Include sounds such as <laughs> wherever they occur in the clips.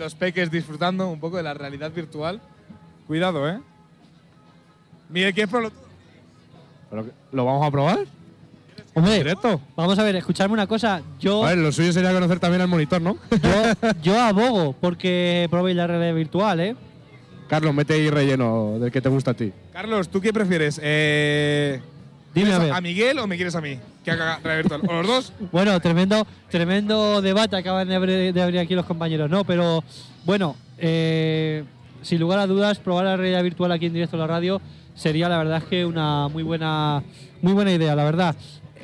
Los peques disfrutando un poco de la realidad virtual. Cuidado, ¿eh? Miguel, ¿quieres probarlo? ¿Pero qué- ¿Lo vamos a probar? Hombre, ¿Directo? vamos a ver, escuchadme una cosa. Yo, A ver, lo suyo sería conocer también al monitor, ¿no? yo, <laughs> yo abogo porque probéis la realidad virtual, ¿eh? Carlos, mete ahí relleno del que te gusta a ti. Carlos, ¿tú qué prefieres? Eh, Dime a ¿quieres ver. Miguel o me quieres a mí? Que haga. ¿O los dos? Bueno, tremendo, tremendo debate acaban de abrir, aquí los compañeros, ¿no? Pero bueno, eh, sin lugar a dudas, probar la realidad virtual aquí en directo en la radio sería la verdad que una muy buena, muy buena idea, la verdad.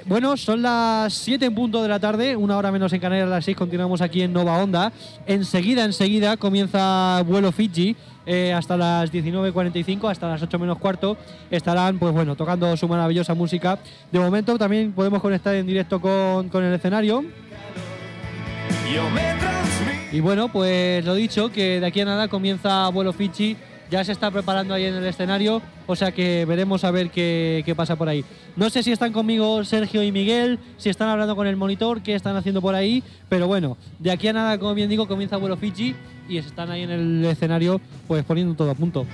Bueno, son las 7 en punto de la tarde, una hora menos en Canarias, las 6 continuamos aquí en Nova Onda. Enseguida, enseguida comienza vuelo Fiji eh, hasta las 19.45, hasta las 8 menos cuarto. Estarán, pues bueno, tocando su maravillosa música. De momento también podemos conectar en directo con, con el escenario. Y bueno, pues lo dicho, que de aquí a nada comienza vuelo Fiji. Ya se está preparando ahí en el escenario, o sea que veremos a ver qué, qué pasa por ahí. No sé si están conmigo Sergio y Miguel, si están hablando con el monitor, qué están haciendo por ahí, pero bueno, de aquí a nada, como bien digo, comienza vuelo Fiji y están ahí en el escenario, pues poniendo todo a punto.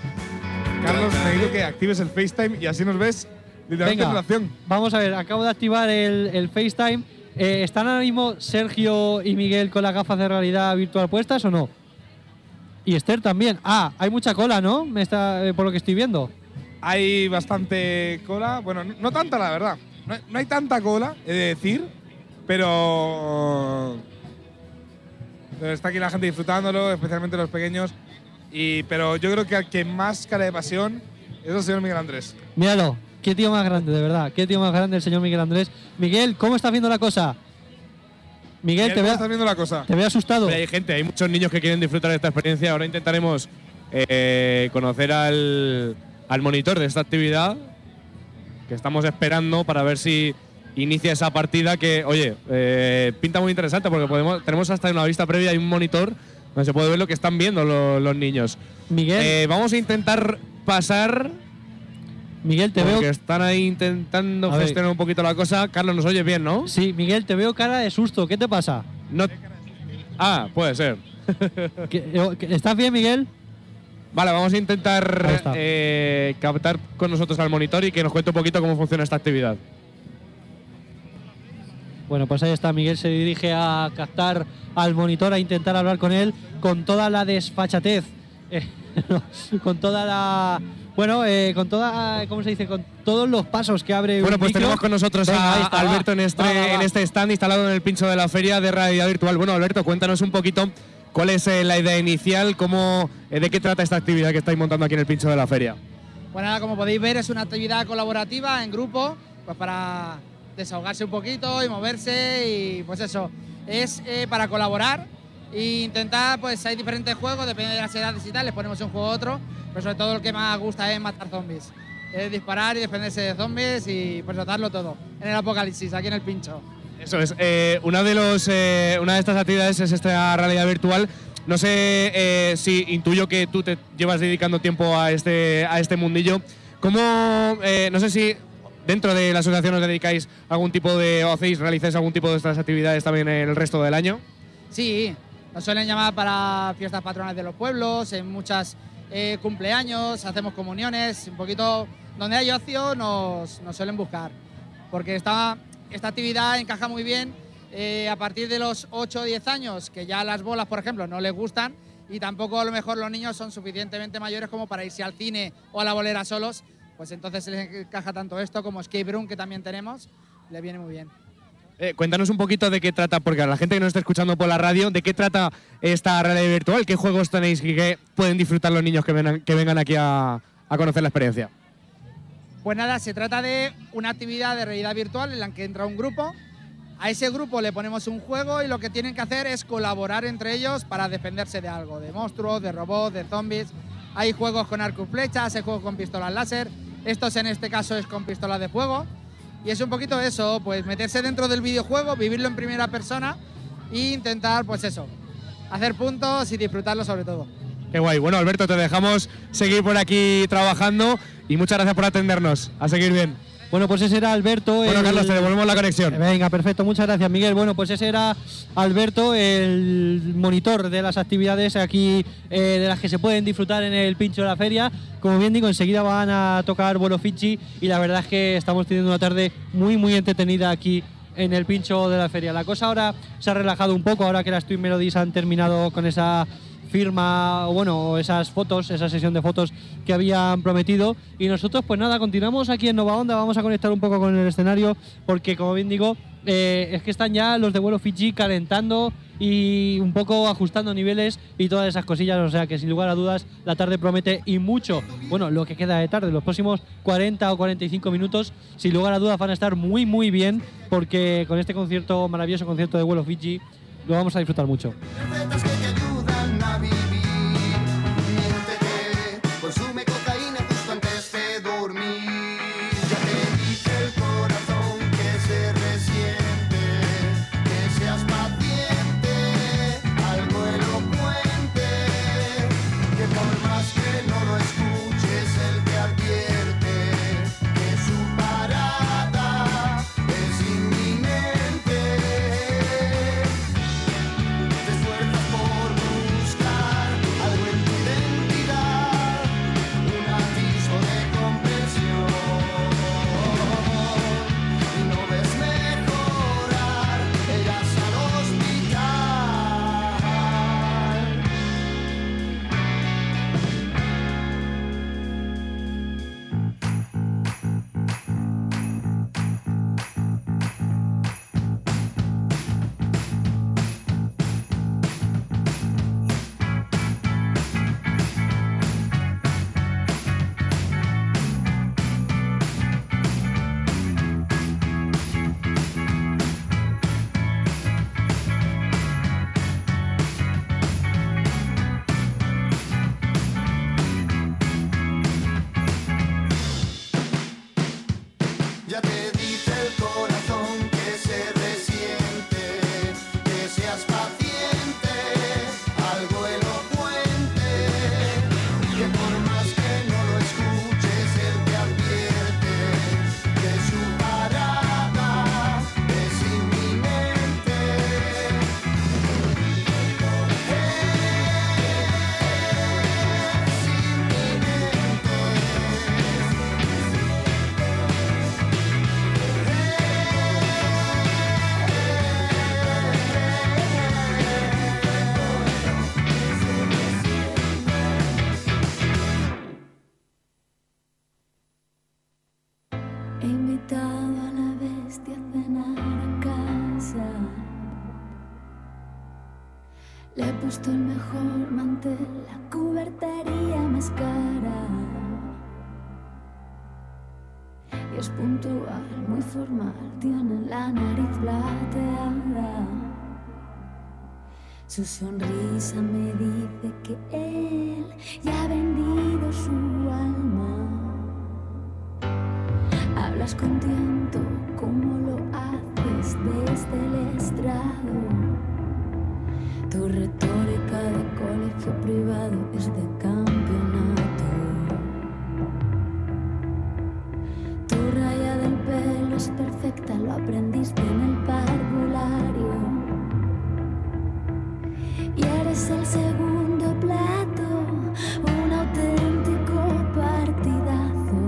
Carlos, necesito que actives el FaceTime y así nos ves Venga, la acción. vamos a ver, acabo de activar el, el FaceTime. Eh, ¿Están ahora mismo Sergio y Miguel con las gafas de realidad virtual puestas o no? Y Esther también. Ah, hay mucha cola, ¿no? Me está, eh, por lo que estoy viendo. Hay bastante cola. Bueno, no, no tanta, la verdad. No hay, no hay tanta cola, he de decir, pero. está aquí la gente disfrutándolo, especialmente los pequeños. Y, pero yo creo que al que más cara de pasión es el señor Miguel Andrés. Míralo, qué tío más grande, de verdad. Qué tío más grande el señor Miguel Andrés. Miguel, ¿cómo estás viendo la cosa? Miguel, Miguel, te ¿cómo veo, estás viendo la cosa? te veo asustado. Hay gente, hay muchos niños que quieren disfrutar de esta experiencia. Ahora intentaremos eh, conocer al, al monitor de esta actividad que estamos esperando para ver si inicia esa partida que, oye, eh, pinta muy interesante porque podemos, tenemos hasta una vista previa y un monitor donde se puede ver lo que están viendo lo- los niños. Miguel, Eh, vamos a intentar pasar Miguel, te veo. porque están ahí intentando gestionar un poquito la cosa. Carlos, ¿nos oyes bien, no? Sí, Miguel, te veo cara de susto. ¿Qué te pasa? no ah, puede ser. ¿Qué- eh, qué- ¿Estás bien, Miguel? Vale, vamos a intentar eh, captar con nosotros al monitor y que nos cuente un poquito cómo funciona esta actividad. Bueno, pues ahí está, Miguel se dirige a captar al monitor, a intentar hablar con él con toda la desfachatez, eh, <laughs> con toda la... Bueno, eh, con toda, ¿cómo se dice? Con todos los pasos que abre Bueno, un pues micro. tenemos con nosotros Venga, a está, Alberto va. en este, Va, va, va. en este stand instalado en el pincho de la feria de realidad virtual. Bueno, Alberto, cuéntanos un poquito cuál es eh, la idea inicial, cómo, eh, de qué trata esta actividad que estáis montando aquí en el pincho de la feria. Bueno, como podéis ver, es una actividad colaborativa en grupo, pues para desahogarse un poquito y moverse y pues eso, es eh, para colaborar e intentar, pues hay diferentes juegos, depende de las edades y tal, les ponemos un juego u otro, pero sobre todo lo que más gusta es matar zombies. Es disparar y defenderse de zombies y pues darlo todo en el apocalipsis, aquí en el pincho. Eso es. eh, una, de los, eh, una de estas actividades es esta realidad virtual. No sé eh, si intuyo que tú te llevas dedicando tiempo a este, a este mundillo. ¿Cómo, eh, no sé si dentro de la asociación os dedicáis a algún tipo de, o hacéis, realizáis algún tipo de estas actividades también el resto del año? Sí, nos suelen llamar para fiestas patronales de los pueblos, en muchas eh, cumpleaños, hacemos comuniones, un poquito donde hay ocio nos, nos suelen buscar, porque esta, esta actividad encaja muy bien eh, a partir de los 8 o 10 años, que ya las bolas, por ejemplo, no les gustan y tampoco a lo mejor los niños son suficientemente mayores como para irse al cine o a la bolera solos, pues entonces se les encaja tanto esto como Escape Room que también tenemos, le viene muy bien. Eh, cuéntanos un poquito de qué trata, porque a la gente que nos está escuchando por la radio, ¿de qué trata esta realidad virtual? ¿Qué juegos tenéis y qué pueden disfrutar los niños que vengan, que vengan aquí a, conocer la experiencia? Pues nada, se trata de una actividad de realidad virtual en la que entra un grupo. A ese grupo le ponemos un juego y lo que tienen que hacer es colaborar entre ellos para defenderse de algo, de monstruos, de robots, de zombies. Hay juegos con arco y flechas, hay juegos con pistolas láser. Estos en este caso es con pistolas de fuego. Y es un poquito eso, pues meterse dentro del videojuego, vivirlo en primera persona e intentar, pues eso, hacer puntos y disfrutarlo sobre todo. Qué guay. Bueno, Alberto, te dejamos seguir por aquí trabajando y muchas gracias por atendernos. A seguir bien. Bueno, pues ese era Alberto. Bueno, el- Carlos, te devolvemos la conexión. Venga, perfecto, muchas gracias Miguel. Bueno, pues ese era Alberto, el monitor de las actividades aquí eh, de las que se pueden disfrutar en el pincho de la feria. Como bien digo, enseguida van a tocar vuelo Fiji y la verdad es que estamos teniendo una tarde muy, muy entretenida aquí en el pincho de la feria. La cosa ahora se ha relajado un poco, ahora que las Twin Melodies han terminado con esa firma, bueno, esas fotos, esa sesión de fotos que habían prometido. Y nosotros, pues nada, continuamos aquí en Nova Onda, vamos a conectar un poco con el escenario, porque como bien digo, eh, es que están ya los de vuelo Fiji calentando y un poco ajustando niveles y todas esas cosillas, o sea que sin lugar a dudas la tarde promete y mucho. Bueno, lo que queda de tarde, los próximos 40 o 45 minutos, sin lugar a dudas van a estar muy muy bien porque con este concierto, maravilloso concierto de vuelo Fiji, lo vamos a disfrutar mucho. La cubertería más cara. Y es puntual, muy formal, tiene la nariz plateada. Su sonrisa me dice que él ya ha vendido su alma. Hablas con tiento como lo haces desde el estrado. Tu retórica colegio privado es de campeonato. Tu raya del pelo es perfecta, lo aprendiste en el parvulario. Y eres el segundo plato, un auténtico partidazo.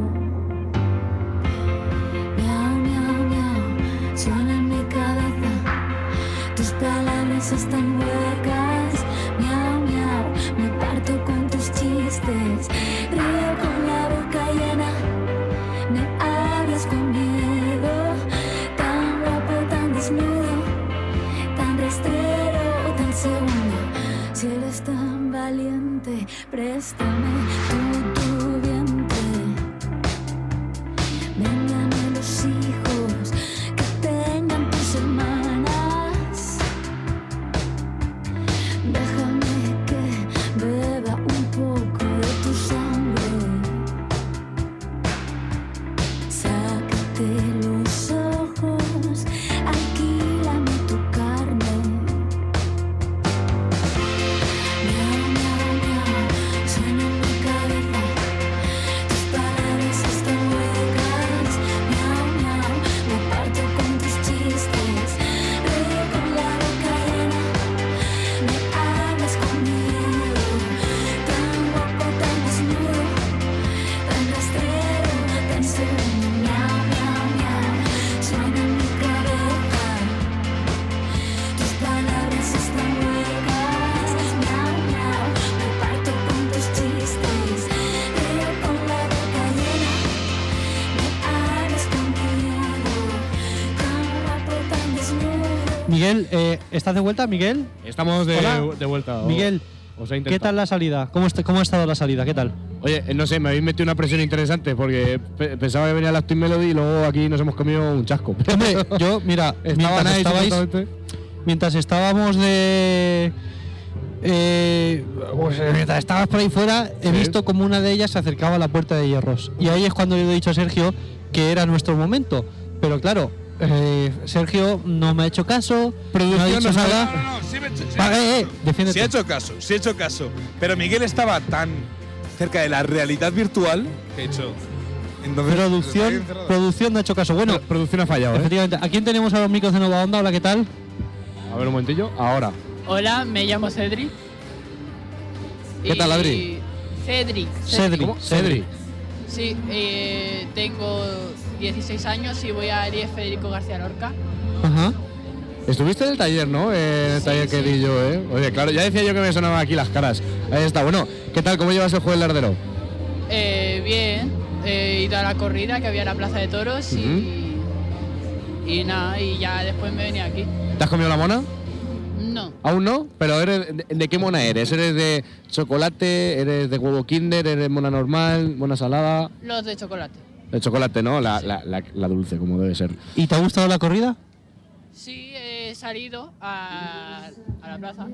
Miau, miau, miau, suena en mi cabeza. Tus palabras están huecas. Miguel, eh, ¿estás de vuelta, Miguel? Estamos de, vuelta. Miguel, ¿qué intentado. tal la salida? ¿Cómo, est- ¿Cómo ha estado la salida? ¿Qué tal? Oye, eh, no sé, me habéis metido una presión interesante porque pe- pensaba que venía la Active Melody y luego aquí nos hemos comido un chasco. Hombre, yo, <laughs> mira, Estaban mientras, ahí estabais, supuestamente. mientras estábamos de. eh, pues, eh, mientras estabas por ahí fuera, he Sí. visto como una de ellas se acercaba a la puerta de hierros. Y ahí es cuando le he dicho a Sergio que era nuestro momento. Pero claro, eh, Sergio no me ha hecho caso, no ha dicho no sabe- nada. No, no, no, sí me he hecho- eh, eh, defiéndete. sí he hecho caso, sí he hecho caso. Pero Miguel estaba tan cerca de la realidad virtual que he hecho. Entonces, Producción, producción no ha hecho caso. Bueno, producción ha fallado, ¿eh? efectivamente, ¿a quién tenemos a los micros de Nova Onda? Hola, ¿qué tal? A ver un momentillo. Ahora. Hola, me llamo Cedric. ¿Qué tal, Adri? Cedric. Cedric. ¿Cómo? Cedri. Sí, eh, tengo 16 años y voy a IES Federico García Lorca. Ajá. Estuviste en el taller, ¿no? En el Sí, taller que sí. di yo, ¿eh? Oye, claro, ya decía yo que me sonaban aquí las caras. Ahí está. Bueno, ¿qué tal? ¿Cómo llevas el juego del lardero? Eh, bien, he ido a la corrida que había en la Plaza de Toros y, y nada, y ya después me venía aquí. ¿Te has comido la mona? No, Aún no, pero eres de, de qué mona eres? ¿Eres de chocolate? ¿Eres de huevo kinder? ¿Eres mona normal? ¿Mona salada? los de chocolate. De chocolate, ¿no? La, la, la, la dulce, como debe ser. ¿Y te ha gustado la corrida? Sí, he salido a, a la plaza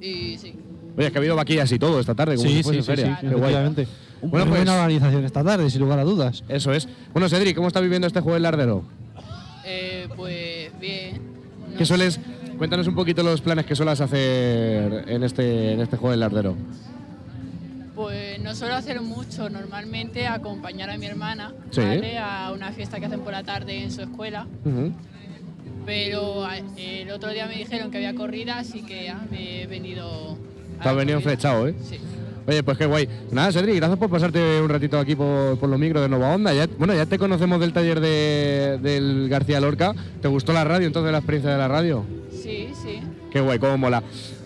y sí. Oye, es que ha habido vaquillas y todo esta tarde, como si fuese feria. Qué guay. efectivamente. Bueno, Bueno, pues- buena organización esta tarde, sin lugar a dudas. Eso es. Bueno, Cedric, ¿cómo está viviendo este juego del lardero? Eh, pues bien. no ¿Qué sueles...? Cuéntanos un poquito los planes que suelas hacer en este, en este juego del lardero. Pues no suelo hacer mucho, normalmente acompañar a mi hermana Sí. ¿vale? a una fiesta que hacen por la tarde en su escuela, pero a- el otro día me dijeron que había corrida, así que ah, me he venido... Te has venido flechado, ¿eh? Sí. Oye, pues qué guay. Nada, Cedric, gracias por pasarte un ratito aquí por, por los micros de Nova Onda. Ya, bueno, ya te conocemos del taller de, del García Lorca. ¿Te gustó la radio, entonces, la experiencia de la radio? Sí, sí. Qué guay, cómo mola.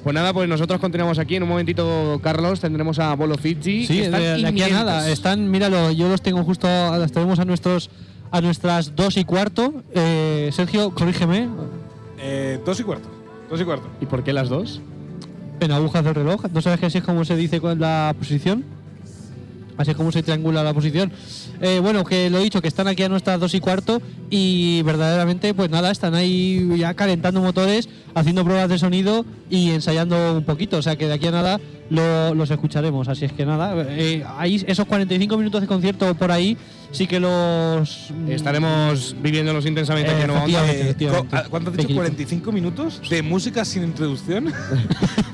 Pues nada, pues nosotros continuamos aquí. En un momentito, Carlos, tendremos a Bolo Fiji. Sí, que de, están de aquí a nada. Están, míralo, yo los tengo justo, las tenemos a nuestros a nuestras dos y cuarto. Eh, Sergio, corrígeme. Eh, dos y cuarto. Dos y cuarto. ¿Y por qué las dos? En agujas del reloj. ¿No sabes que así es como se dice con la posición? Así es como se triangula la posición. Eh, bueno, que lo he dicho, que están aquí a nuestras dos y cuarto y verdaderamente, pues nada, están ahí ya calentando motores, haciendo pruebas de sonido y ensayando un poquito. O sea que de aquí a nada lo- los escucharemos. Así es que nada, eh, ahí esos 45 minutos de concierto por ahí sí que los. mm, Estaremos viviéndolos intensamente aquí en Nova Onda. Eh, ¿Cuánto has dicho? equipo. ¿45 minutos de música sin introducción? <laughs>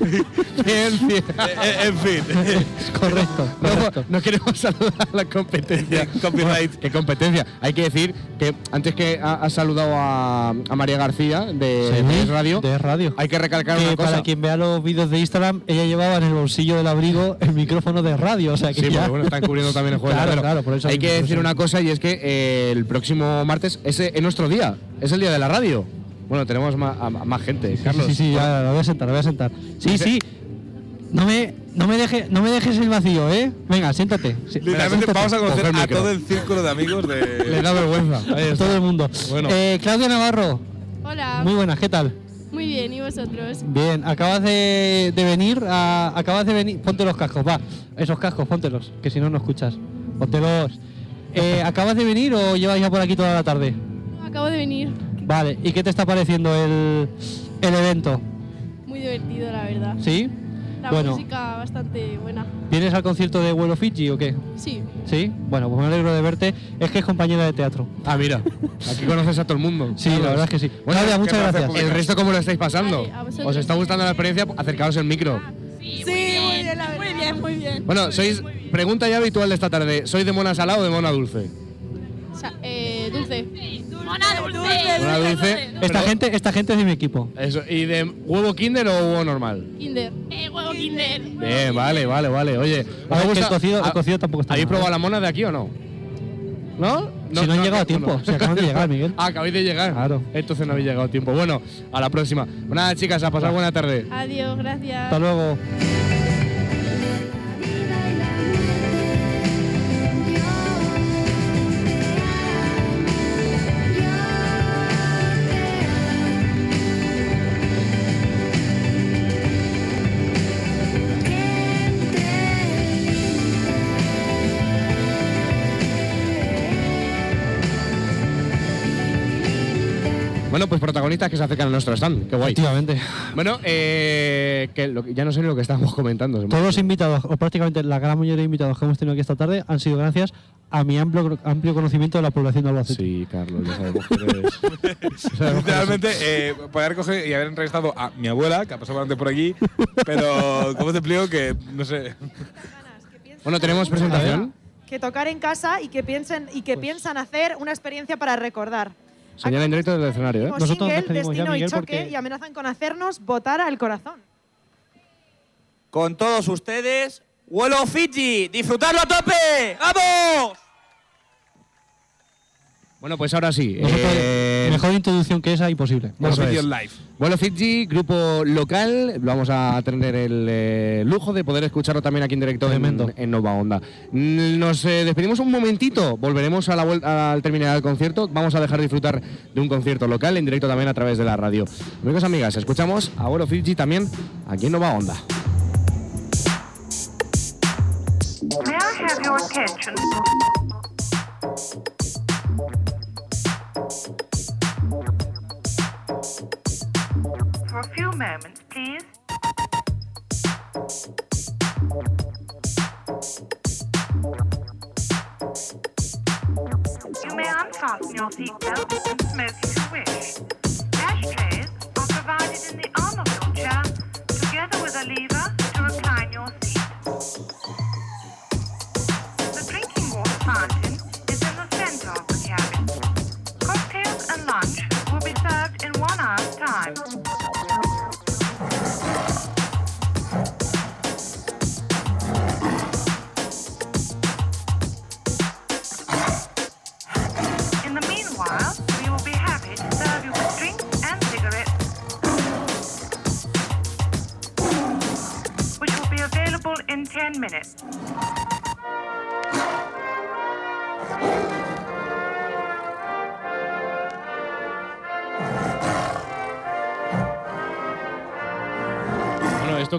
Bien, bien. Eh, en fin. <laughs> Correcto, No, correcto. no queremos saludar a la competencia. Copyright. ¿Qué competencia? Hay que decir que antes que ha- has saludado a, a María García de, Sí, de Radio, de radio. hay que recalcar que una cosa. para quien vea los vídeos de Instagram, ella llevaba en el bolsillo del abrigo el micrófono de radio. O sea que Sí, ya- bueno, están cubriendo también el juego <laughs> Claro, claro, por eso Hay que decir eso una cosa y es que eh, el próximo martes es, es nuestro día, es el día de la radio. Bueno, tenemos más, a- a más gente, Sí, Carlos. Sí, sí, ya lo voy a sentar, lo voy a sentar. Sí, sí. No me, no me, deje, no me dejes el vacío, ¿eh? Venga, siéntate. Sí, Literalmente siéntate. vamos a conocer a todo el círculo de amigos Le de. da vergüenza. <laughs> Todo el mundo. Bueno. Eh, Claudia Navarro, Hola, muy buenas, ¿qué tal? muy bien, ¿y vosotros? Bien, acabas de, de venir, a- acabas de venir, ponte los cascos, va, esos cascos, póntelos, que si no, no escuchas, póntelos. Eh, ¿Acabas de venir o llevas ya por aquí toda la tarde? Acabo de venir, Vale, ¿y qué te está pareciendo el, el evento? muy divertido la verdad. ¿Sí? La bueno. música bastante buena. ¿Vienes al concierto de Vuelo Fiji o qué? Sí, ¿Sí? Bueno, pues me alegro de verte, es que es compañera de teatro. Ah, mira, aquí conoces a todo el mundo. <laughs> Sí, la verdad es que sí. Bueno, Claudia, ¿qué muchas gracias. El resto, ¿cómo lo estáis pasando? Vale. ¿Os está gustando la experiencia? Acercaos el micro. sí, muy bien, muy bien, muy bien. Bueno, sois. Pregunta ya habitual de esta tarde: ¿sois de mona salada o de mona dulce? Sa- eh, dulce. Mona dulce. Mona dulce. Esta pero- gente, esta gente es de mi equipo. Eso, ¿Y de huevo kinder o huevo normal? Kinder. Eh, huevo kinder. Bien, vale, vale, vale. Oye, ¿os A ver, que gusta- el cocido, el ha- cocido tampoco está ¿Habéis mal, probado ¿eh? la mona de aquí o no? ¿No? Si no han llegado a tiempo, si acaban de llegar, <laughs> Miguel. Ah, acabáis de llegar. Claro. Entonces no habéis llegado a tiempo. Bueno, a la próxima. Pues nada, chicas, a pasar buena tarde. Adiós, gracias. Hasta luego. Bueno, pues protagonistas que se acercan a nuestro stand. Qué guay. Efectivamente. Bueno, eh, que lo ya no sé ni lo que estábamos comentando. Todos los invitados, o prácticamente la gran mayoría de invitados que hemos tenido aquí esta tarde, han sido gracias a mi amplio, amplio conocimiento de la población de Albacete. Sí, Carlos, ya sabemos que eres. <laughs> Literalmente, eh, poder coger y haber entrevistado a mi abuela, que ha pasado antes por aquí, pero ¿cómo te explico que, no sé, Bueno, tenemos presentación. que tocar en casa y que piensen y que piensan hacer una experiencia para recordar. Señal en directo del escenario, ¿eh? Nosotros single, despedimos ya, Destino y Miguel, Choque porque- y amenazan con hacernos votar al corazón. Con todos ustedes, Vuelo Fiji. ¡Disfrutarlo a tope! ¡Vamos! Bueno, pues ahora sí. Nosotros, eh, mejor introducción que esa, imposible. Bueno, es. live. Vuelo Fiji, grupo local. Vamos a tener el eh, lujo de poder escucharlo también aquí en directo en, en Nova Onda. Nos eh, despedimos un momentito. Volveremos a la vuelta al terminar el concierto. Vamos a dejar disfrutar de un concierto local en directo también a través de la radio. Amigos, amigas, escuchamos a Vuelo Fiji también aquí en Nova Onda. May I have your attention? You may unfasten your seatbelt and smoke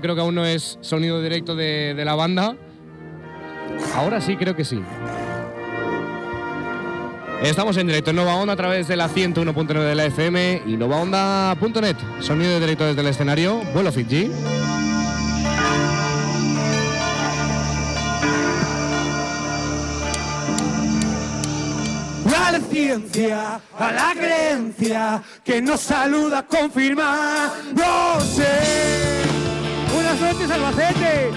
creo que aún no es sonido directo de, de la banda. Ahora sí, creo que sí. Estamos en directo en Nova Onda a través de la 101.9 de la FM y novaonda.net. Sonido directo desde el escenario. Vuelo Fiji. A la ciencia, a la creencia que nos saluda confirmar. Albacete.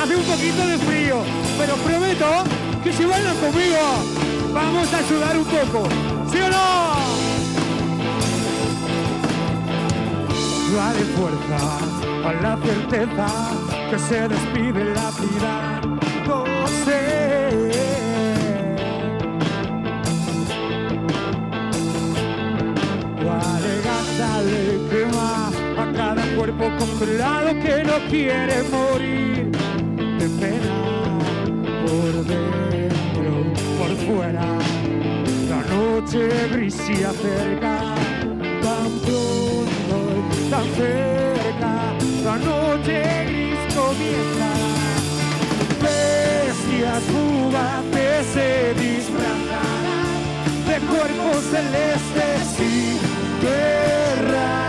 Hace un poquito de frío, pero prometo que si bailan conmigo, vamos a sudar un poco. ¿Sí o no? Dale fuerza a la certeza que se despide la vida. Congelado que no quiere morir de pena por dentro, por fuera. La noche gris se acerca tan pronto y tan cerca. La noche gris comienza. Bestias fugaces se disfrazarán de cuerpos celestes y querrán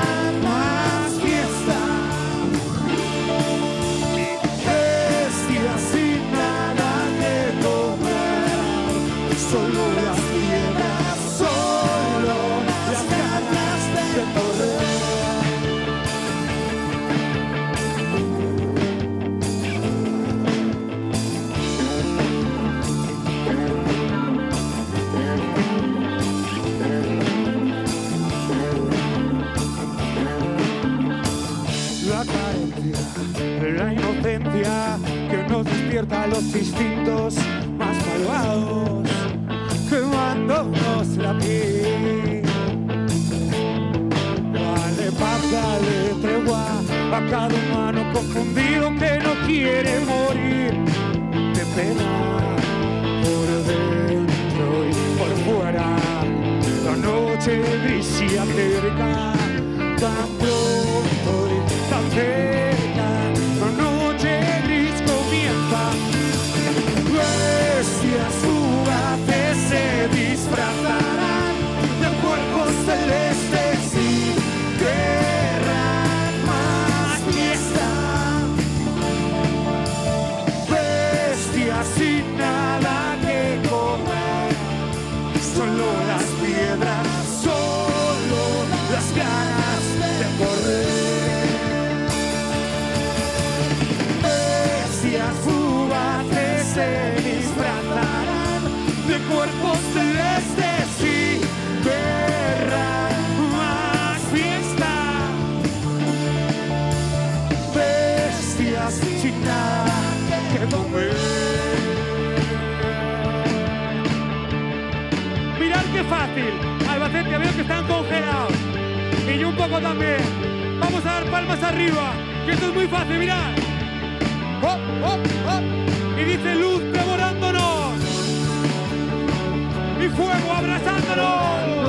nos despierta los instintos más malvados, quemándonos la piel. Dale paz, dale tregua a cada humano confundido que no quiere morir de pena por dentro y por fuera. La noche gris se acerca tan pronto y tan cerca. Vamos a dar palmas arriba. Que esto es muy fácil, mirad. Y dice luz devorándonos. Y fuego abrazándonos.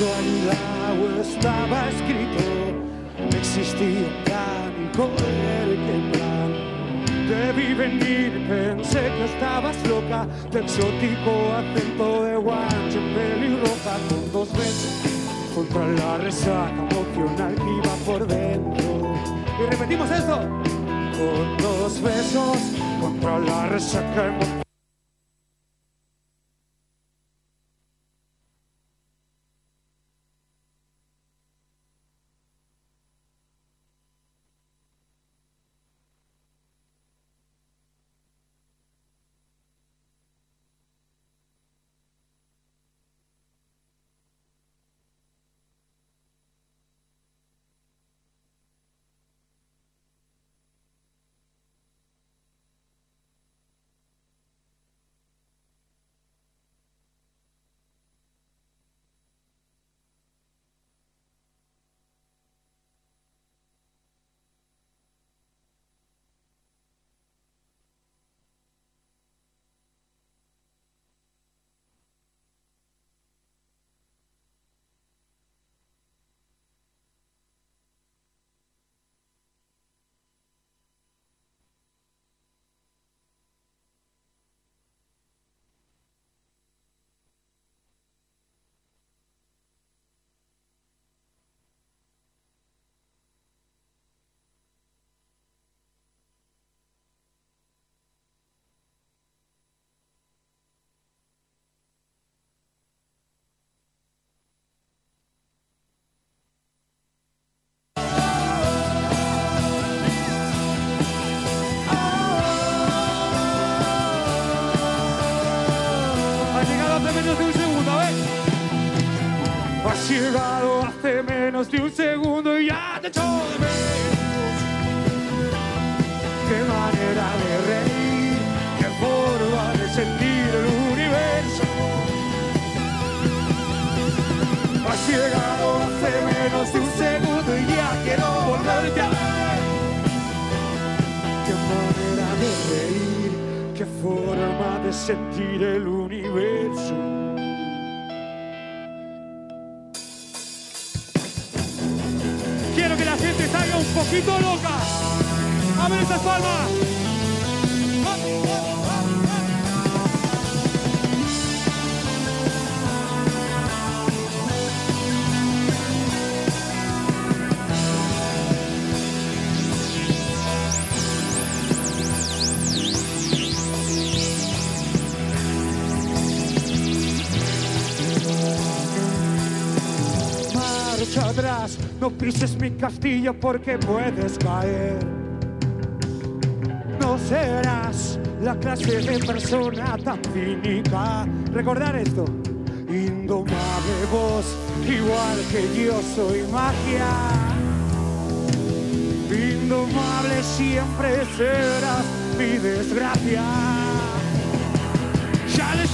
Casualidad o estaba escrito. Existía plan y correr que plan. Debí venir, pensé que estabas loca. De exótico acento de guanche, pelirroja con dos besos. Contra la resaca emocional que iba por dentro. Y repetimos esto. Con dos besos contra la resaca emocional. Llegado hace menos de un segundo y ya te echo de menos. Qué manera de reír, qué forma de sentir el universo. Has llegado hace menos de un segundo y ya quiero volverte a ver. Qué manera de reír, qué forma de sentir el universo. Salga un poquito loca. A ver esas palmas. No pises mi castillo porque puedes caer. No serás la clase de persona tan cínica. Recordar esto. Indomable voz, igual que yo soy magia. Indomable siempre serás mi desgracia. Ya les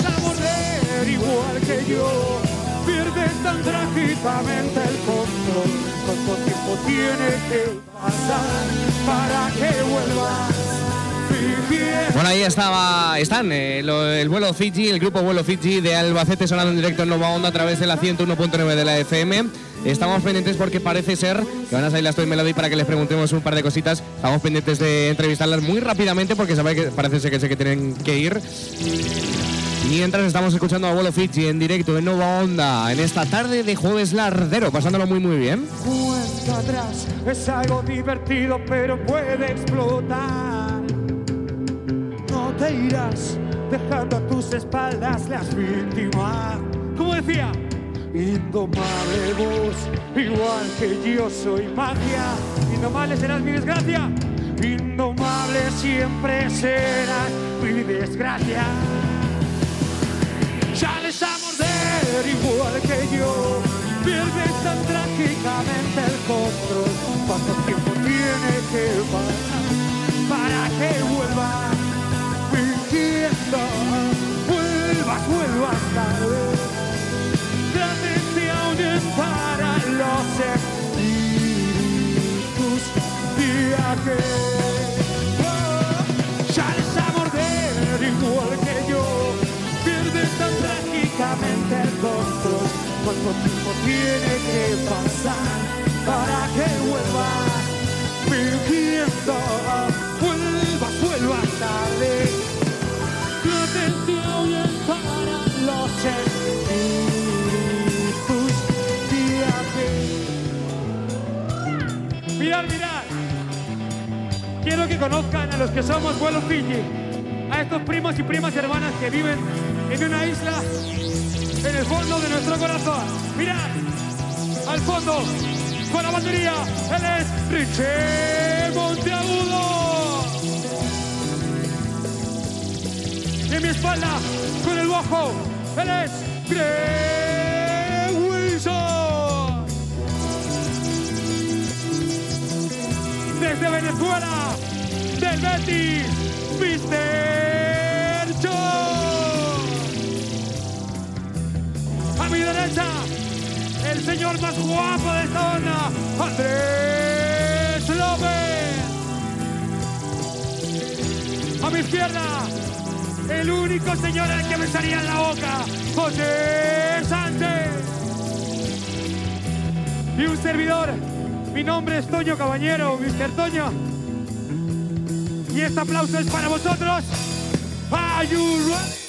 igual que yo. Pierdes tan trágicamente el control. ¿Cuánto tiempo tiene que pasar para que vuelvas? Bueno, ahí estaba, están eh, el vuelo Fiji, el grupo vuelo Fiji de Albacete sonando en directo en Nova Onda a través de la 101.9 de la FM. Estamos pendientes porque parece ser que van a salir las Toy Melody para que les preguntemos un par de cositas. Estamos pendientes de entrevistarlas muy rápidamente porque sabe que parece ser que sé que tienen que ir. Mientras estamos escuchando a vuelo Fiji en directo en Nova Onda en esta tarde de jueves lardero, pasándolo muy muy bien. cuenta atrás es algo divertido pero puede explotar. No te irás dejando a tus espaldas las víctimas. Como decía, indomable voz, igual que yo soy magia. Indomable serás mi desgracia. Indomable siempre serás mi desgracia. Sales a morder igual que yo. Pierdes tan trágicamente el control. ¿Cuánto tiempo tiene que pasar para que vuelvas? Fingiendo, vuelvas, vuelvas tarde. Trates de ahuyentar a los espíritus viajeros. Tan trágicamente el control. ¿Cuánto tiempo tiene que pasar para que vuelvas? Fingiendo, vuelvas, vuelvas tarde. Trates de ahuyentar a los espíritus viajeros. Mirad, mirad. Quiero que conozcan a los que somos vuelos Fiji, a estos primos y primas y hermanas que viven en una isla en el fondo de nuestro corazón. Mirad, al fondo, con la batería, él es Richie Monteagudo. Y en mi espalda, con el bajo, él es Greg Wilson. Desde Venezuela, del Betis, Mr. señor más guapo de esta banda, Andrés López. A mi izquierda, el único señor al que me salía en la boca, José Sánchez. Y un servidor, mi nombre es Toño Cabañero, Mr. Toño. Y este aplauso es para vosotros. Are you?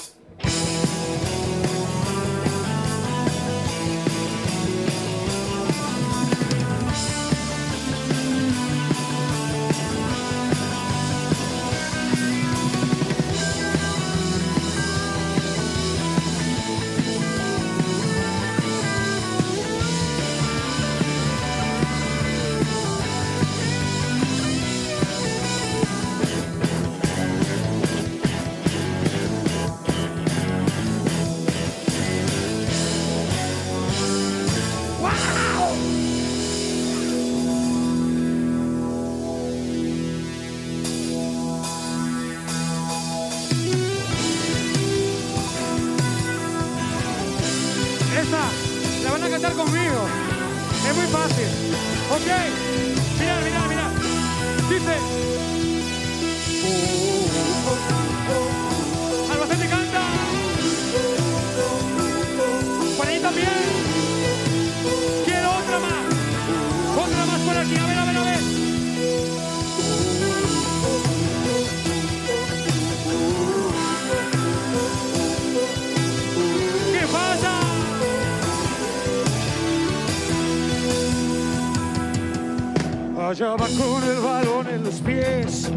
Allá va con el balón en los pies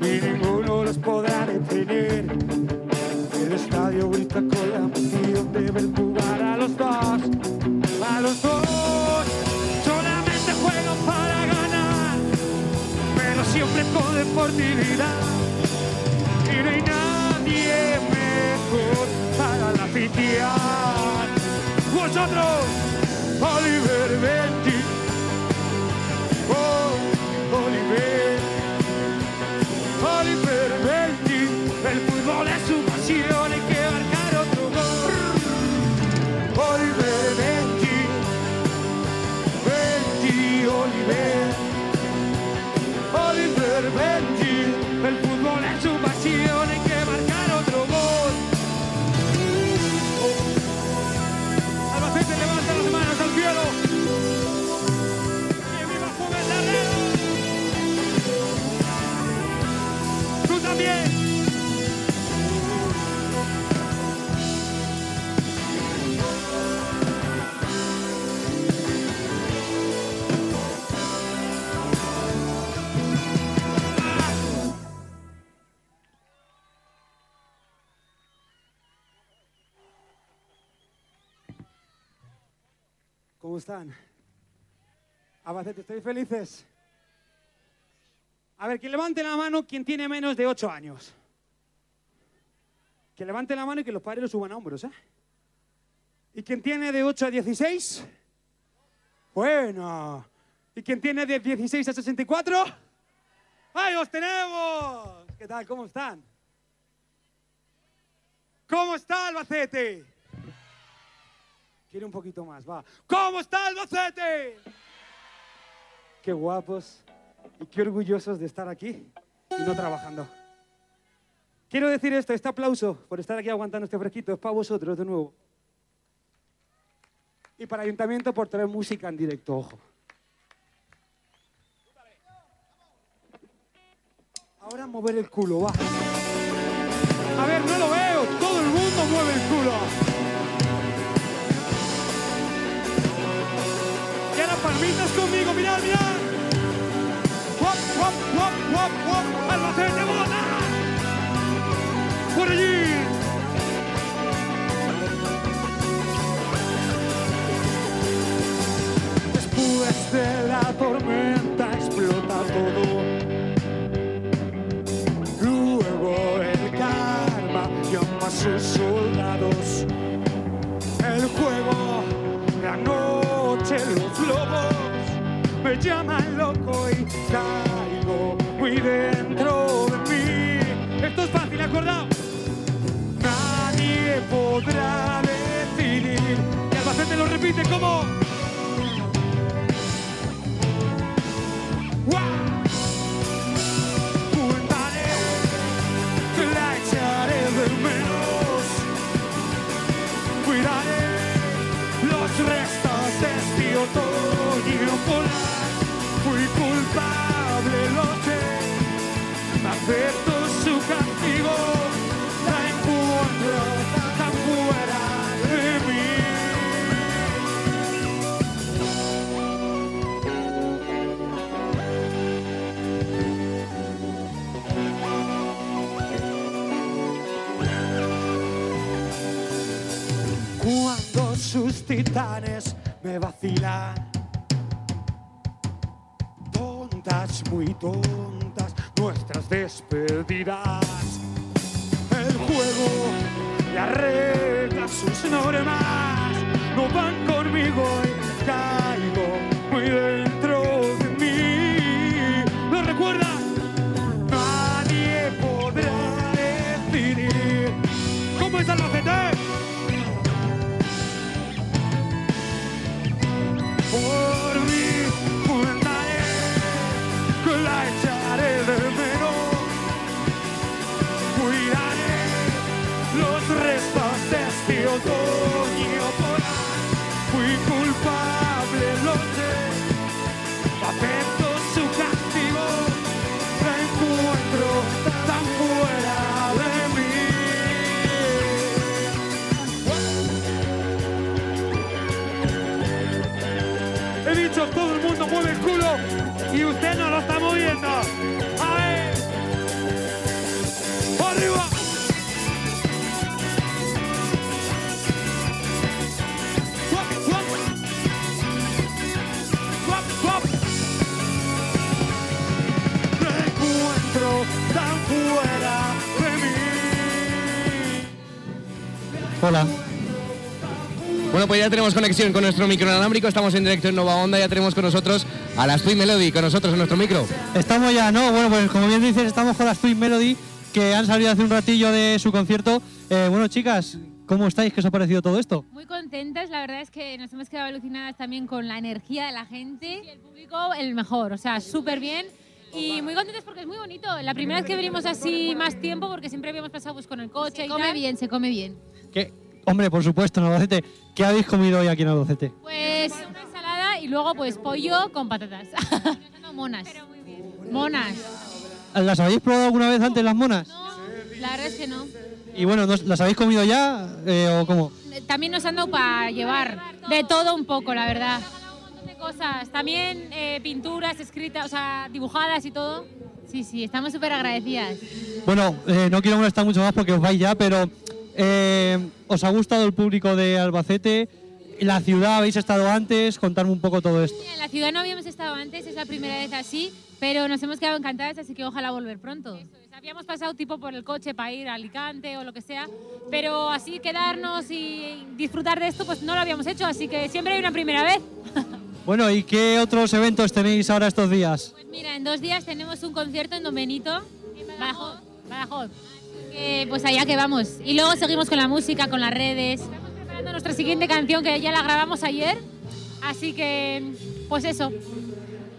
y ninguno los podrá detener. El estadio grita con la emoción de ver jugar a los dos, a los dos. Solamente juegan para ganar, pero siempre con deportividad. Y no hay nadie mejor para la afición. Vosotros, Oliver Benji. ¿Cómo están? Albacete, ¿estáis felices? A ver, que levante la mano quien tiene menos de 8 años. Que levante la mano y que los padres lo suban a hombros, ¿eh? ¿Y quien tiene de 8 a 16? Bueno. ¿Y quien tiene de 16 a 64? ¡Ahí os tenemos! ¿Qué tal? ¿Cómo están? ¿Cómo está Albacete? Quiere un poquito más, va. ¿Cómo está Albacete? Qué guapos y qué orgullosos de estar aquí y no trabajando. Quiero decir esto, este aplauso por estar aquí aguantando este fresquito es para vosotros de nuevo. Y para Ayuntamiento por traer música en directo, ojo. Ahora mover el culo, va. A ver, no lo veo. Todo el mundo mueve el culo. Palmitas conmigo, mirad, mirad. Guap, guap, guap, guap, guap. Albacete, bota. Por allí. Después de la tormenta explota todo. Luego el karma llama a sus soldados. El juego, me llaman loco y caigo muy dentro de mí. Esto es fácil, acordado. Nadie podrá decidir. Y Albacete lo repite como. Acepto su castigo. La encuentro tan fuera de mí. Cuando sus titanes me vacilan. Tontas, muy tontas, nuestras despedidas. El juego, las reglas, sus normas, no van conmigo mueve el culo y usted no lo está moviendo. A ver. ¡Arriba! ¡Guap, guap! ¡Guap, guap! Me encuentro tan fuera de mí. Hola. Bueno, pues ya tenemos conexión con nuestro micro inalámbrico. Estamos en directo en Nova Onda. Ya tenemos con nosotros a la Twin Melody, con nosotros en nuestro micro. Estamos ya, ¿no? Bueno, pues como bien dices, estamos con las Twin Melody, que han salido hace un ratillo de su concierto. Eh, bueno, chicas, ¿cómo estáis? ¿Qué os ha parecido todo esto? Muy contentas, la verdad es que nos hemos quedado alucinadas también con la energía de la gente. Y el público, el mejor, o sea, súper bien. Y muy contentos porque es muy bonito. La primera vez que venimos así más tiempo, porque siempre habíamos pasado pues, con el coche Se y come tal. bien, se come bien. ¿Qué? Hombre, por supuesto, en Albacete. ¿Qué habéis comido hoy aquí en Albacete? Pues una ensalada y luego pues pollo con patatas. <laughs> monas. Monas. ¿Las habéis probado alguna vez antes las monas? La verdad es que no. Y bueno, ¿nos- ¿las habéis comido ya eh, o cómo? También nos han dado para llevar de todo un poco, la verdad. Un montón de cosas. También eh, pinturas escritas, o sea, dibujadas y todo. Sí, sí, estamos súper agradecidas. Bueno, eh, no quiero molestar mucho más porque os vais ya, pero eh, ¿os ha gustado el público de Albacete? ¿La ciudad habéis estado antes? Contarme un poco todo esto. En la ciudad no habíamos estado antes, es la primera vez así, pero nos hemos quedado encantadas, así que ojalá volver pronto. Habíamos pasado tipo por el coche para ir a Alicante o lo que sea, pero así quedarnos y disfrutar de esto, pues no lo habíamos hecho, así que siempre hay una primera vez. <laughs> Bueno, ¿y qué otros eventos tenéis ahora estos días? Pues mira, en dos días tenemos un concierto en Don Benito, Badajoz. Badajoz. Pues allá que vamos. Y luego seguimos con la música, con las redes. Estamos preparando nuestra siguiente canción que ya la grabamos ayer. Así que, pues eso.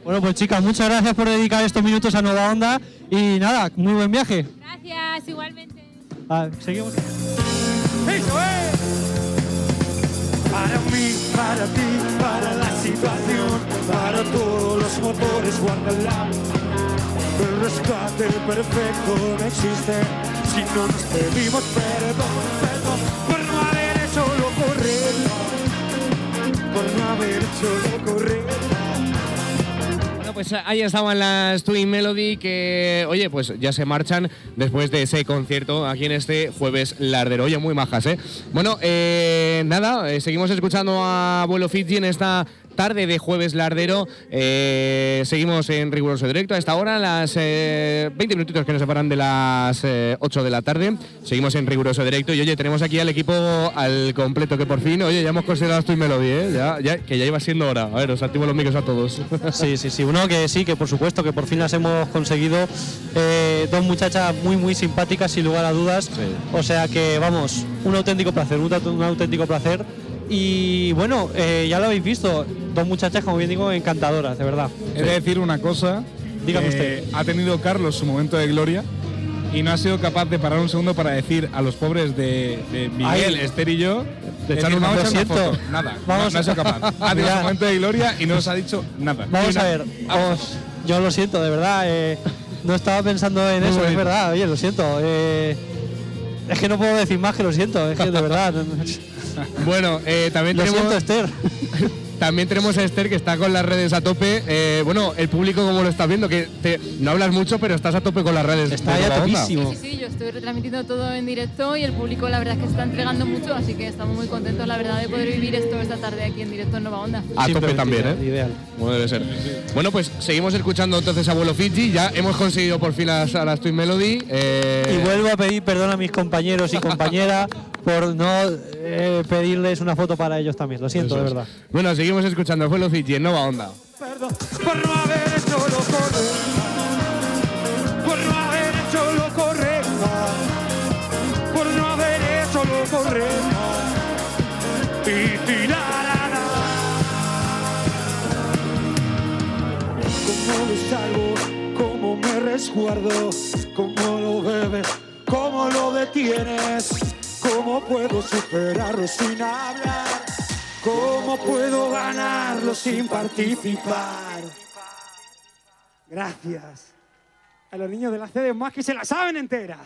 Bueno, pues chicas, muchas gracias por dedicar estos minutos a Nueva Onda y nada, muy buen viaje. Gracias, igualmente. Ah, seguimos. ¡Eso es! Para mí, para ti, para la situación, para todos los motores, guárdala. El rescate perfecto no existe si no nos pedimos perdón, perdón por no haber hecho lo correcto, por no haber hecho lo correcto. Pues ahí estaban las Twin Melody que, oye, pues ya se marchan después de ese concierto aquí en este jueves lardero. Oye, muy majas, ¿eh? Bueno, eh, nada, eh, seguimos escuchando a Abuelo Fiji en esta tarde de jueves lardero. Eh, seguimos en riguroso directo a esta hora, las eh, 20 minutitos que nos separan de las eh, 8 de la tarde. Seguimos en riguroso directo y oye, tenemos aquí al equipo al completo que por fin, oye, ya hemos considerado Twin Melody, ¿eh? Ya, ya- que ya iba siendo hora. A ver, os activo los micros a todos. <laughs> Sí, sí, sí. Uno que sí, que por supuesto, que por fin las hemos conseguido. Eh, dos muchachas muy, muy simpáticas, sin lugar a dudas. O sea que, vamos, un auténtico placer, un auténtico placer. Y bueno, eh, ya lo habéis visto, dos muchachas, como bien digo, encantadoras, de verdad. He de decir una cosa. Dígame usted. Ha tenido Carlos su momento de gloria y no ha sido capaz de parar un segundo para decir a los pobres de, de Miguel, Ay. Esther y yo. De echar una- "Vamos a lo echar una siento. foto". Nada, Vamos no, no ha sido capaz. <laughs> Ha tenido su momento de gloria y no nos ha dicho nada. Vamos a ver, os- yo lo siento, de verdad. eh, no estaba pensando en Muy eso, es verdad. Oye, lo siento. eh, es que no puedo decir más que lo siento, es que de verdad. <laughs> Bueno, eh, también Lo tenemos. siento, Esther. <laughs> También tenemos a Esther que está con las redes a tope. Eh, bueno, el público, como lo estás viendo, que te- no hablas mucho, pero estás a tope con las redes. Está ya topísimo. Sí, sí, yo estoy retransmitiendo todo en directo y el público la verdad es que se está entregando mucho, así que estamos muy contentos la verdad de poder vivir esto esta tarde aquí en directo en Nueva Onda. A tope también, ¿eh? Ideal. Como debe ser. Bueno, pues seguimos escuchando entonces a Abuelo Fiji. Ya hemos conseguido por fin las, a las Twin Melody. eh, Y vuelvo a pedir perdón a mis compañeros y compañeras por no eh, pedirles una foto para ellos también. Lo siento, Eso de es. verdad. Bueno, seguimos escuchando Abuelo Fiji en Nova Onda. Por no haber hecho lo correcto, por no haber hecho lo correcto, por no haber hecho lo correcto. Y tirará. ¿Cómo lo salvo? ¿Cómo me resguardo? ¿Cómo lo bebes? ¿Cómo lo detienes? ¿Cómo puedo superarlo sin hablar? ¿Cómo puedo ganarlo sin participar? Gracias. A los niños de la CD más que se la saben entera.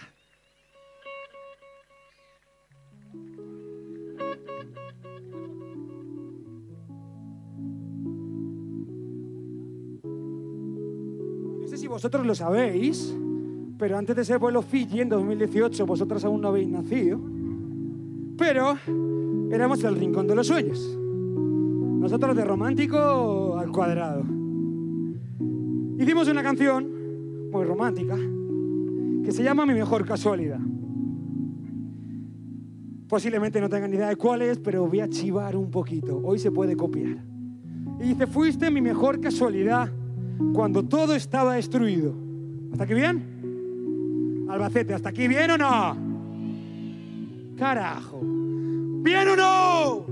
No sé si vosotros lo sabéis, pero antes de ser vuelo Fiji en 2018 vosotros aún no habéis nacido. Pero éramos el rincón de los sueños. Nosotros de romántico al cuadrado. Hicimos una canción muy romántica que se llama Mi mejor casualidad. Posiblemente no tengan idea de cuál es, pero voy a chivar un poquito. Hoy se puede copiar. Y dice, fuiste mi mejor casualidad cuando todo estaba destruido. ¿Hasta aquí bien? Albacete, ¿hasta aquí bien o no? Carajo. ¿Bien o no?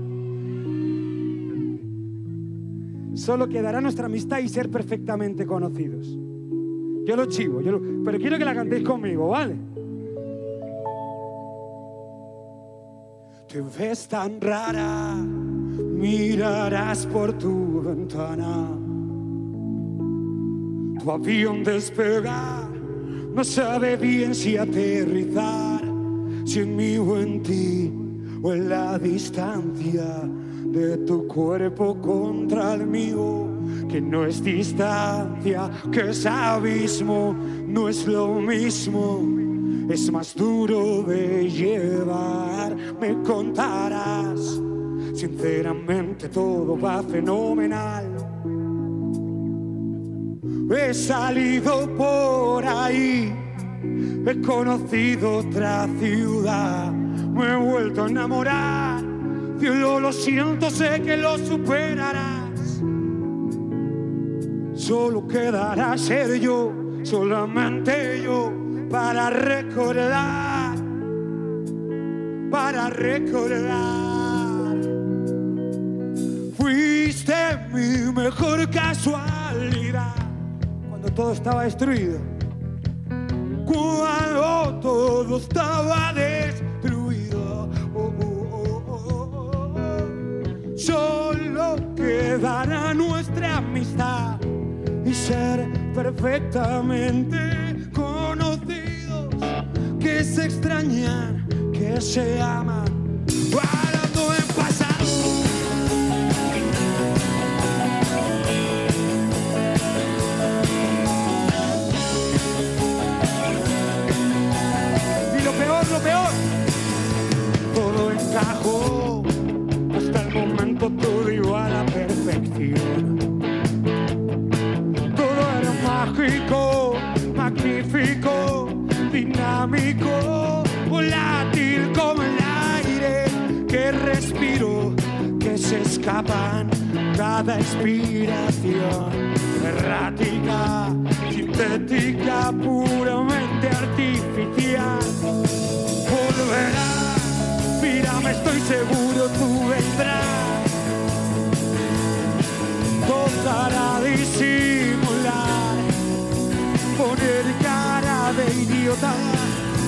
Solo quedará nuestra amistad y ser perfectamente conocidos. Yo lo chivo, yo lo- pero quiero que la cantéis conmigo, ¿vale? Te ves tan rara, mirarás por tu ventana. Tu avión despegar, no sabe bien si aterrizar, si en mí o en ti, o en la distancia de tu cuerpo contra el mío, que no es distancia, que es abismo, no es lo mismo es más duro de llevar, me contarás. Sinceramente todo va fenomenal. He salido por ahí, he conocido otra ciudad, me he vuelto a enamorar. Cielo, lo siento, sé que lo superarás. Solo quedará ser yo, solamente yo, para recordar, para recordar. Fuiste mi mejor casualidad cuando todo estaba destruido. Cuando todo estaba destruido. Solo quedará nuestra amistad y ser perfectamente conocidos, que se extrañan, que se aman, guardando en pasado. Y lo peor, lo peor, todo encajó, iba a la perfección. Todo era mágico, magnífico, dinámico, volátil como el aire que respiro, que se escapan cada inspiración. Errática, sintética, puramente artificial. Volverá, mírame, estoy seguro, tú vendrás tocará disimular, poner cara de idiota,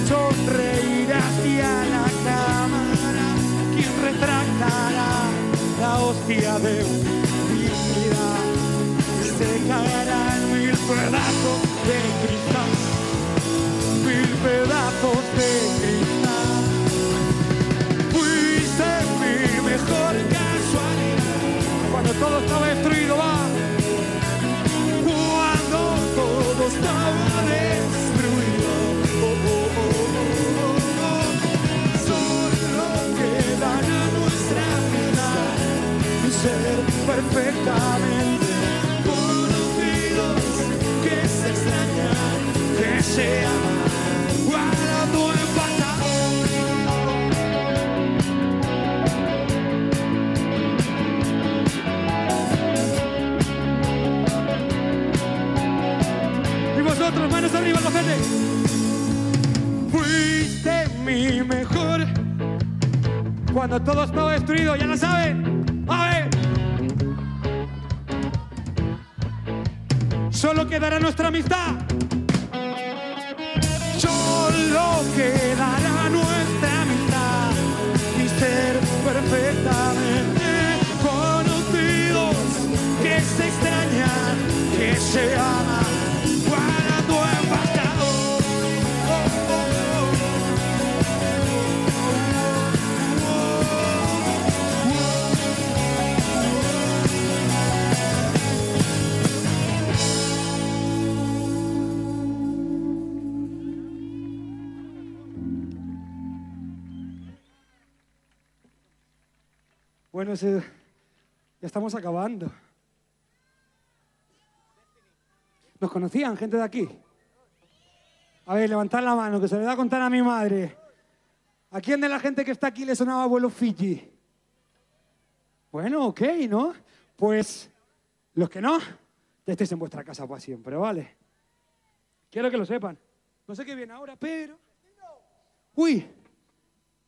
sonreír hacia la cámara, quien retractará la hostia de vida, se caerá en mil pedazos de cristal, mil pedazos de cristal. Todo estaba destruido, va. Cuando todo estaba destruido. Oh, oh, oh. Solo quedará nuestra amistad y ser perfectamente conocidos que se extrañan, que se aman. Y vosotros, manos arriba. Fuiste mi mejor. Cuando todo estaba destruido, ya lo saben. A ver. Solo quedará nuestra amistad. Solo quedará nuestra amistad y ser perfectamente conocidos que se extrañan, que se aman, Bueno, ya estamos acabando. ¿Nos conocían, gente de aquí? A ver, levantad la mano, que se le da a contar a mi madre. ¿A quién de la gente que está aquí le sonaba abuelo Fiji? Bueno, ok, ¿no? Pues los que no, ya estéis en vuestra casa para siempre, ¿vale? Quiero que lo sepan. No sé qué viene ahora, pero... Uy,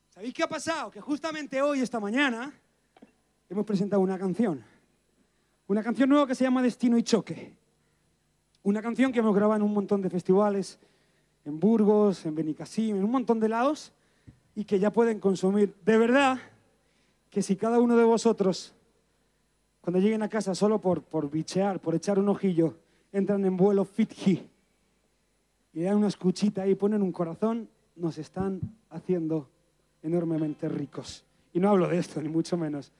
¿sabéis qué ha pasado? Que justamente hoy, esta mañana, hemos presentado una canción. Una canción nueva que se llama Destino y Choque. Una canción que hemos grabado en un montón de festivales, en Burgos, en Benicassim, en un montón de lados, y que ya pueden consumir. De verdad que si cada uno de vosotros, cuando lleguen a casa solo por, por bichear, por echar un ojillo, entran en vuelo Fitji y le dan una escuchita y ponen un corazón, nos están haciendo enormemente ricos. Y no hablo de esto, ni mucho menos.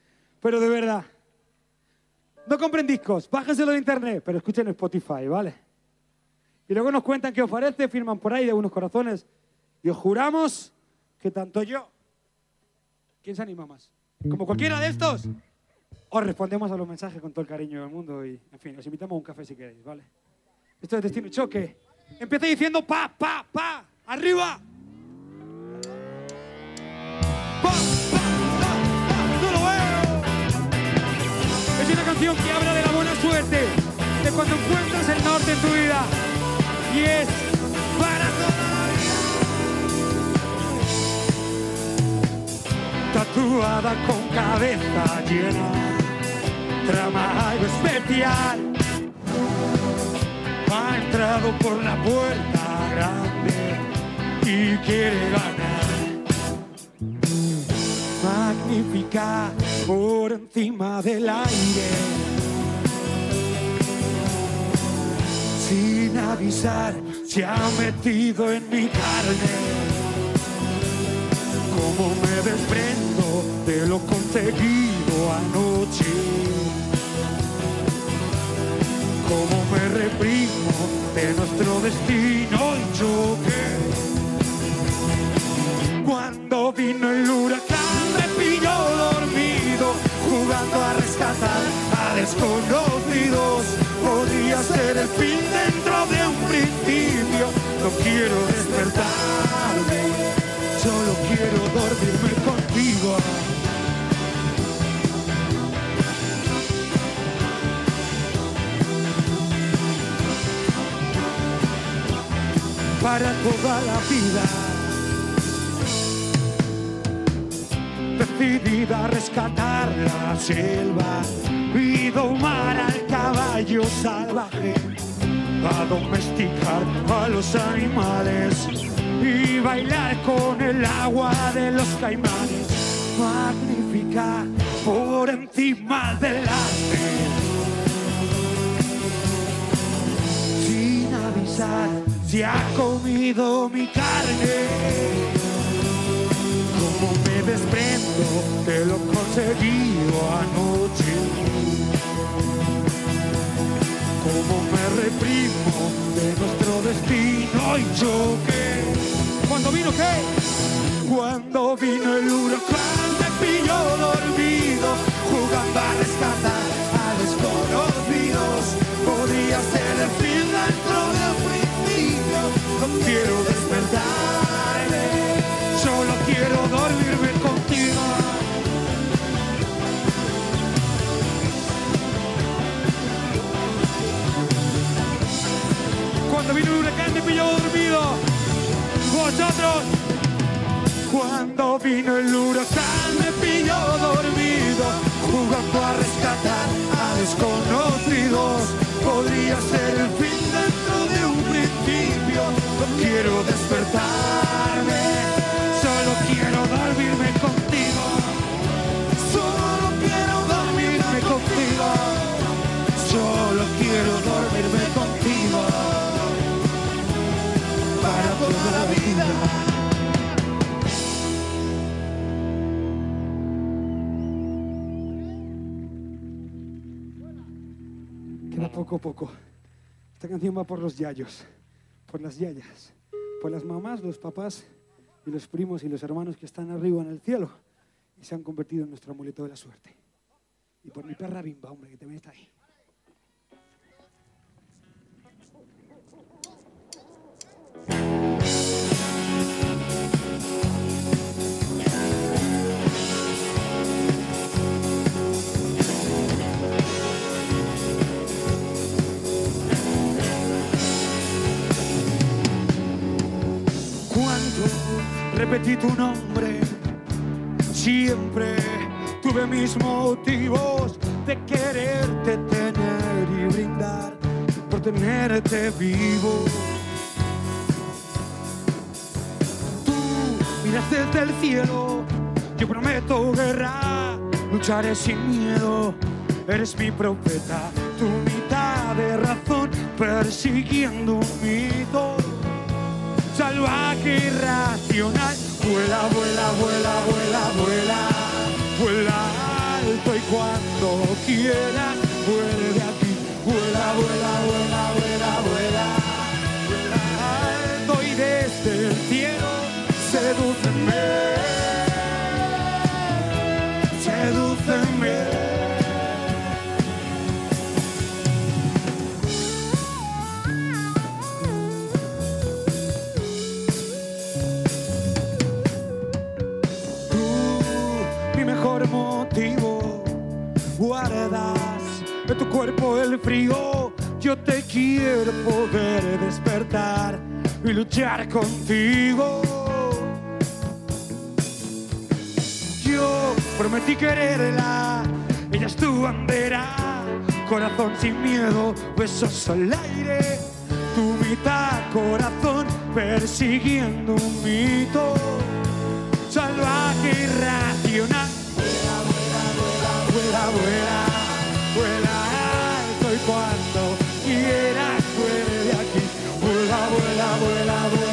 Pero de verdad, no compren discos, bájenselo de internet, pero escuchen Spotify, ¿vale? Y luego nos cuentan qué os parece, firman por ahí de unos corazones. Y os juramos que tanto yo, ¿quién se anima más? Como cualquiera de estos, os respondemos a los mensajes con todo el cariño del mundo y, en fin, os invitamos a un café si queréis, ¿vale? Esto es Destino Choque. Empieza diciendo pa, pa, pa, arriba. Canción que habla de la buena suerte, de cuando encuentras el norte en tu vida. Y es para toda la vida. Tatuada con cabeza llena, trama algo especial. Ha entrado por la puerta grande y quiere ganar. Magnífica por encima del aire. Sin avisar, se ha metido en mi carne. Como me desprendo de lo conseguido anoche. Como me reprimo de nuestro destino y choque. Cuando vino el huracán a rescatar a desconocidos. Podría ser el fin dentro de un principio. No quiero despertarme, solo quiero dormirme contigo. Para toda la vida. Decidida a rescatar la selva. Y domar al caballo salvaje, a domesticar a los animales y bailar con el agua de los caimanes, magnífica por encima del arte. Sin avisar, se ha comido mi carne como me desprendo de lo conseguido anoche. Como me reprimo de nuestro destino y choque. ¿Cuándo vino qué? Cuando vino el huracán Cuando vino el huracán me pilló dormido, jugando a rescatar a desconocidos. Podría ser el fin dentro de un principio. No quiero despertarme, solo quiero dormirme contigo. Solo quiero dormirme contigo. Solo quiero dormirme poco a poco. Esta canción va por los yayos, por las yayas, por las mamás, los papás y los primos y los hermanos que están arriba en el cielo y se han convertido en nuestro amuleto de la suerte. Y por mi perra bimba, hombre, que también está ahí. Repetí tu nombre, siempre tuve mis motivos de quererte tener y brindar por tenerte vivo. Tú miras desde el cielo, yo prometo guerra, lucharé sin miedo. Eres mi profeta, tu mitad de razón, persiguiendo un mito. Salvaje y racional, vuela, vuela, vuela, vuela, vuela, vuela alto y cuando quieras, vuelve aquí, vuela, vuela, vuela, vuela, vuela cuerpo el frío. Yo te quiero poder despertar y luchar contigo. Yo prometí quererla, ella es tu bandera. Corazón sin miedo, besos al aire. Tu mitad, corazón, persiguiendo un mito salvaje y racional. Vuela, vuela, vuela, vuela, vuela, cuando quieras vuela de aquí. Vuela, vuela, vuela, vuela,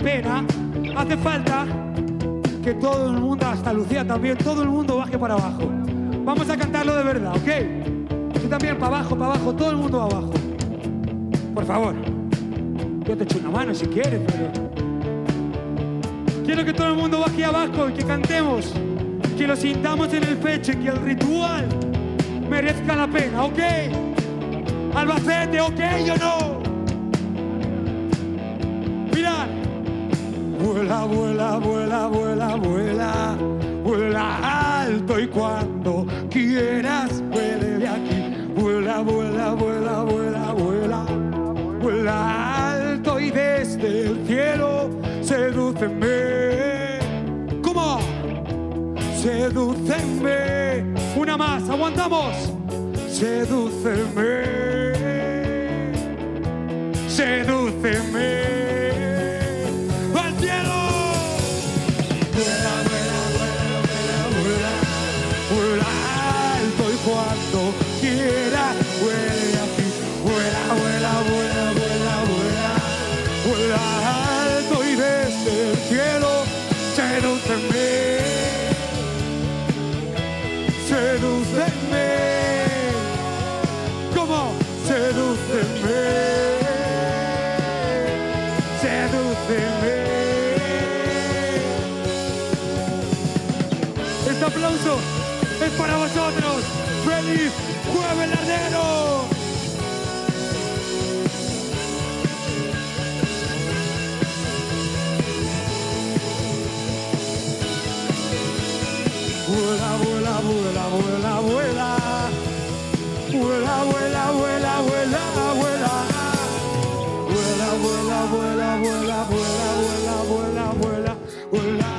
pena, hace falta que todo el mundo, hasta Lucía también, todo el mundo baje para abajo. Vamos a cantarlo de verdad, ¿ok? Tú también para abajo, para abajo, todo el mundo abajo. Por favor. Yo te echo una mano si quieres, pero. Quiero que todo el mundo baje abajo y que cantemos. Que lo sintamos en el pecho y que el ritual merezca la pena, ¿ok? Albacete, ¿ok o no? Quieras vuele de aquí. Vuela, vuela, vuela, vuela, vuela, vuela alto y desde el cielo sedúceme. ¿Cómo? Sedúceme. Una más, aguantamos. Sedúceme. Sedúceme. Vuela, vuela, vuela. vuela, vuela, vuela, vuela, vuela. Vuela, vuela, vuela, vuela, vuela, vuela, vuela, vuela, vuela.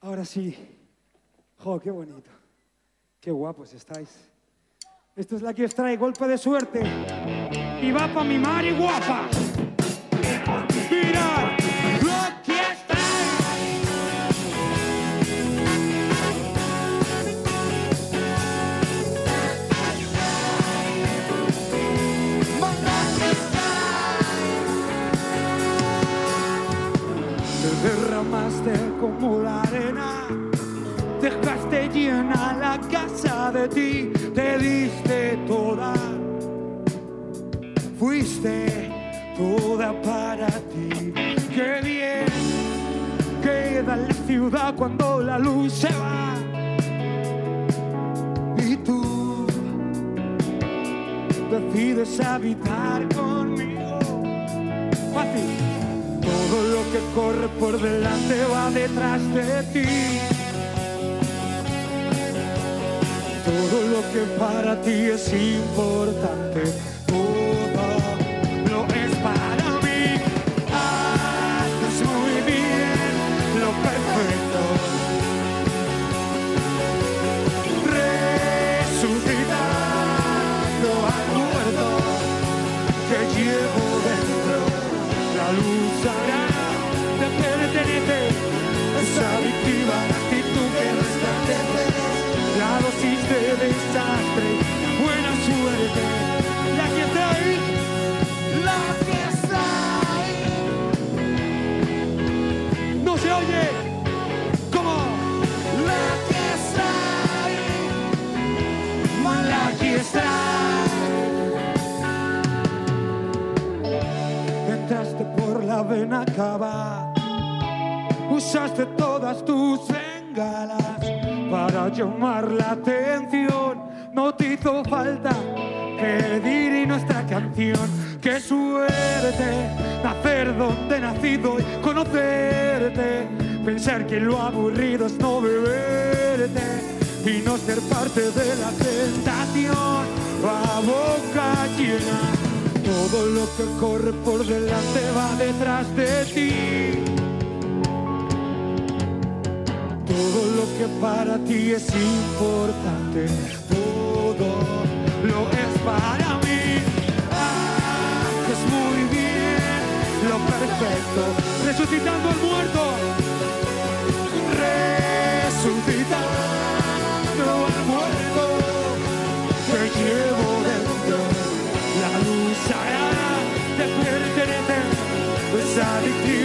Ahora sí. Jo, qué bonito. Qué guapos estáis. Esto es la que os trae golpe de suerte. Y va pa' mi Mari guapa. Mira, aquí está. Te derramaste como la arena, dejaste llena la casa de ti, te diste toda, fuiste toda para ti. Qué bien queda la ciudad cuando la luz se va. Y tú decides habitar conmigo. Fácil. Todo lo que corre por delante va detrás de ti. Todo lo que para ti es importante, desastre, buena suerte. La que está ahí, la que está ahí. No se oye. ¿Cómo? La que está ahí. La que está Entraste por la vena cava, usaste todas tus bengalas para llamar la atención. No te hizo falta pedir y nuestra canción. Qué suerte nacer donde he nacido y conocerte. Pensar que lo aburrido es no beberte y no ser parte de la tentación. A boca llena. Todo lo que corre por delante va detrás de ti. Que para ti es importante, todo lo es para mí. Haces muy bien lo perfecto, resucitando al muerto, resucitando al muerto. Que llevo dentro. La luz hará te pertenece, es adictiva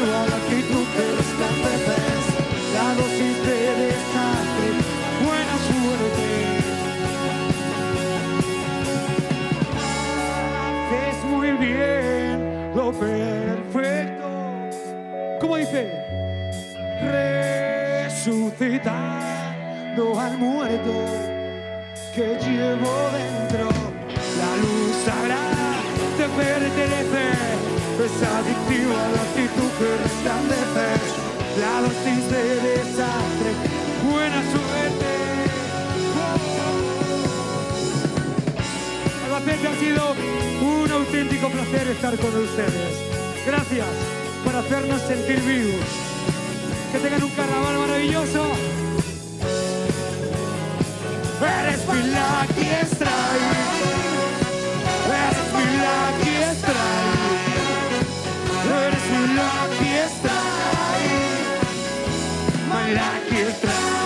Resucitando al muerto que llevo dentro. La luz sagrá te pertenece, es adictiva la actitud que resplandeces. La dosis de desastre, buena suerte. Albacete ha sido un auténtico placer estar con ustedes. Gracias por hacernos sentir vivos. Que tengan un carnaval maravilloso. Eres mi lucky strike. Eres mi lucky strike. Eres mi lucky strike. My lucky strike.